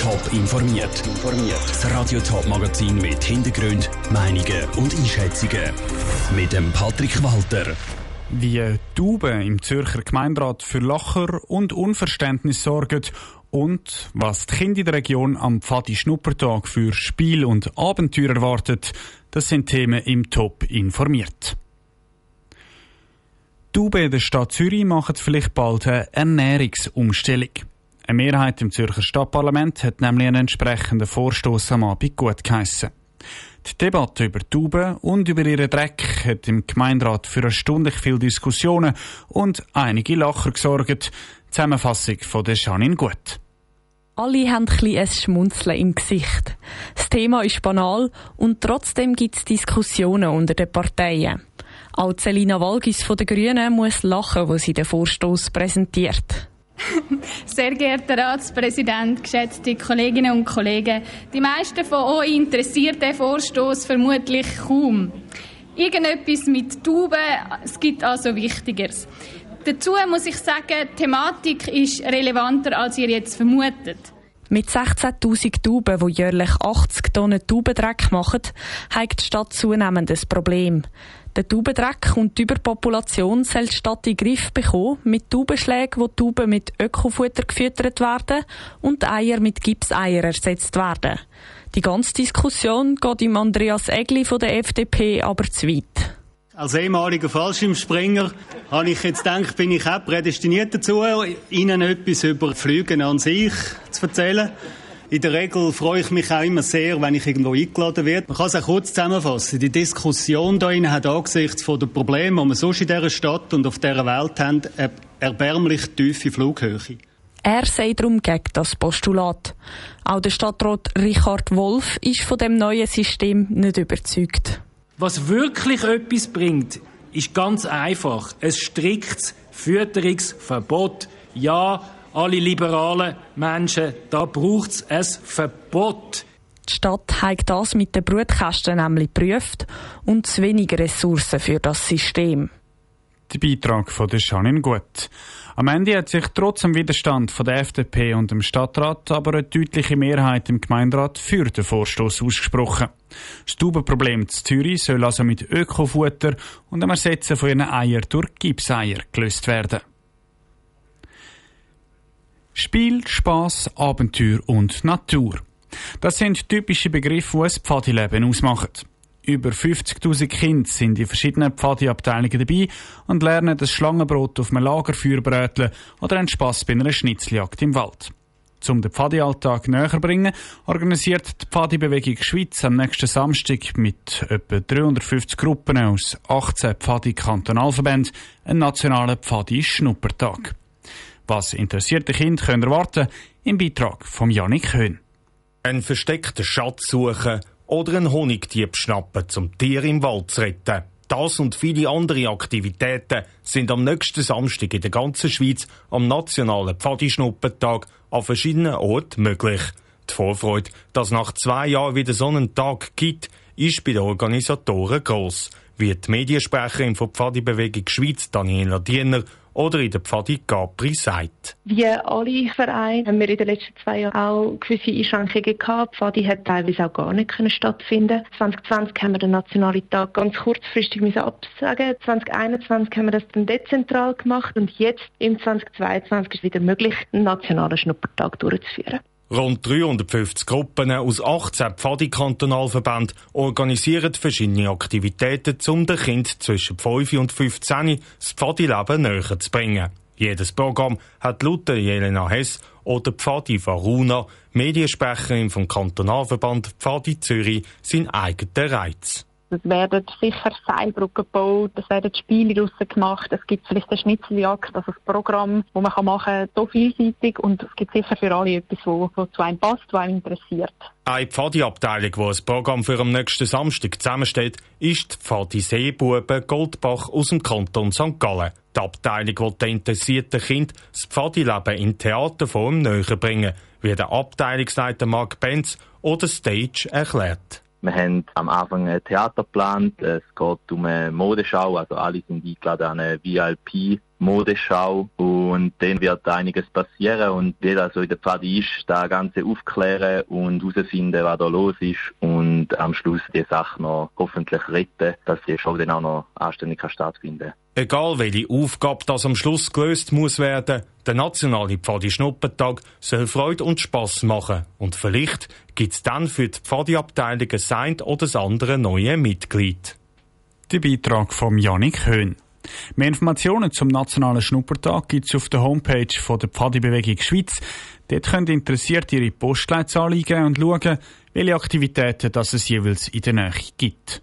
Top informiert. Das Radio Top Magazin mit Hintergrund, Meinungen und Einschätzungen mit dem Patrick Walter. Wie Tauben im Zürcher Gemeinderat für Lacher und Unverständnis sorgen und was die Kinder in der Region am Pfadi Schnuppertag für Spiel und Abenteuer erwartet, das sind Themen im Top informiert. Die UB der Stadt Zürich macht vielleicht bald eine Ernährungsumstellung. Eine Mehrheit im Zürcher Stadtparlament hat nämlich einen entsprechenden Vorstoß am Abend gut geheissen. Die Debatte über Tauben und über ihren Dreck hat im Gemeinderat für erstaunlich viele Diskussionen und einige Lacher gesorgt. Zusammenfassung von der Janine Gut. Alle haben ein, ein Schmunzeln im Gesicht. Das Thema ist banal und trotzdem gibt es Diskussionen unter den Parteien. Auch Celina Walgis von den Grünen muss lachen, wo sie den Vorstoß präsentiert. Sehr geehrter Ratspräsident, geschätzte Kolleginnen und Kollegen, die meisten von euch interessiert der Vorstoß vermutlich kaum. Irgendetwas mit Tauben, es gibt also Wichtigeres. Dazu muss ich sagen, die Thematik ist relevanter, als ihr jetzt vermutet. Mit 16.000 Tauben, die jährlich 80 Tonnen Taubendreck machen, hat die Stadt zunehmend ein Problem. Der Taubendreck und die Überpopulation soll die Stadt in den Griff bekommen, mit Taubenschlägen, wo Tauben mit Ökofutter gefüttert werden und Eier mit Gipseier ersetzt werden. Die ganze Diskussion geht im Andreas Egli von der FDP aber zu weit. Als ehemaliger Fallschirmspringer habe ich jetzt gedacht, bin ich auch prädestiniert dazu, Ihnen etwas über Flügen an sich zu erzählen. In der Regel freue ich mich auch immer sehr, wenn ich irgendwo eingeladen werde. Man kann es auch kurz zusammenfassen. Die Diskussion hier hat angesichts von den Problemen, die wir sonst in dieser Stadt und auf dieser Welt haben, eine erbärmlich tiefe Flughöhe. Er sei darum gegen das Postulat. Auch der Stadtrat Richard Wolf ist von dem neuen System nicht überzeugt. Was wirklich etwas bringt, ist ganz einfach. Ein striktes Fütterungsverbot. Ja, alle liberalen Menschen, da braucht es ein Verbot. Die Stadt hat das mit den Brutkästen nämlich geprüft und zu wenig Ressourcen für das System. Der Beitrag von der Janine Gut. Am Ende hat sich trotz dem Widerstand von der FDP und dem Stadtrat aber eine deutliche Mehrheit im Gemeinderat für den Vorstoß ausgesprochen. Das Taubenproblem in Zürich soll also mit Ökofutter und dem Ersetzen von ihren Eiern durch Gipseier gelöst werden. Spiel, Spaß, Abenteuer und Natur. Das sind typische Begriffe, die ein Pfadileben ausmachen. Über 50.000 Kinder sind in verschiedenen Pfadi-Abteilungen dabei und lernen das Schlangenbrot auf einem Lagerfeuer bräteln oder einen Spass bei einer Schnitzeljagd im Wald. Zum den Pfadi-Alltag näher bringen, organisiert die Pfadi-Bewegung Schweiz am nächsten Samstag mit etwa 350 Gruppen aus 18 Pfadi-Kantonalverbänden einen nationalen Pfadi-Schnuppertag. Was interessierte Kinder können erwarten, im Beitrag von Janik Höhn. Ein versteckter Schatz suchen oder einen Honigdieb schnappen, zum Tier im Wald zu retten. Das und viele andere Aktivitäten sind am nächsten Samstag in der ganzen Schweiz am nationalen Pfadischnuppentag an verschiedenen Orten möglich. Die Vorfreude, dass nach zwei Jahren wieder so einen Tag gibt, ist bei den Organisatoren gross, wie die Mediensprecherin von Pfadi-Bewegung Schweiz, Daniela Diener, oder in der Pfadi Capri sagt. Wie alle Vereine haben wir in den letzten zwei Jahren auch gewisse Einschränkungen gehabt. Pfadi hat teilweise auch gar nicht können stattfinden. 2020 haben wir den nationalen Tag ganz kurzfristig müssen absagen. 2021 haben wir das dann dezentral gemacht und jetzt im 2022 ist es wieder möglich, einen nationalen Schnuppertag durchzuführen. Rund 350 Gruppen aus 18 Pfadi-Kantonalverbänden organisieren verschiedene Aktivitäten, um den Kind zwischen 5 und 15 das Pfadi-Leben näher zu bringen. Jedes Programm hat laut Jelena Hess oder Pfadi Varuna, Mediensprecherin vom Kantonalverband Pfadi Zürich, seinen eigenen Reiz. Es werden sicher Seilbrücken gebaut, es werden Spiele draussen gemacht, es gibt vielleicht eine Schnitzeljagd, also ein Programm, das man machen kann, so vielseitig und es gibt sicher für alle etwas, was zu einem passt, was einem interessiert. Eine Pfadi-Abteilung, die ein Programm für am nächsten Samstag zusammensteht, ist die Pfadi Seebuben Goldbach aus dem Kanton St. Gallen. Die Abteilung will den interessierten Kind das Pfadi-Leben in Theaterform näher bringen, wie der Abteilungsleiter Mark Benz oder Stage erklärt. Wir haben am Anfang ein Theater geplant. Es geht um eine Modeschau. Also alle sind eingeladen an eine VIP Modeschau und dann wird einiges passieren und jeder also in der Pfade ist, da Ganze aufklären und herausfinden, was da los ist und am Schluss die Sache noch hoffentlich retten, dass die Show dann auch noch anständig stattfinden Egal welche Aufgabe das am Schluss gelöst muss werden, der nationale Pfadi-Schnuppentag soll Freude und Spass machen und vielleicht gibt's dann für die Pfadi-Abteilung ein oder das andere neue Mitglied. Der Beitrag von Janik Höhn. Mehr Informationen zum Nationalen Schnuppertag gibt es auf der Homepage von der Pfadi-Bewegung Schweiz. Dort können Interessierte ihre Postleitzahl eingeben und schauen, welche Aktivitäten das es jeweils in der Nähe gibt.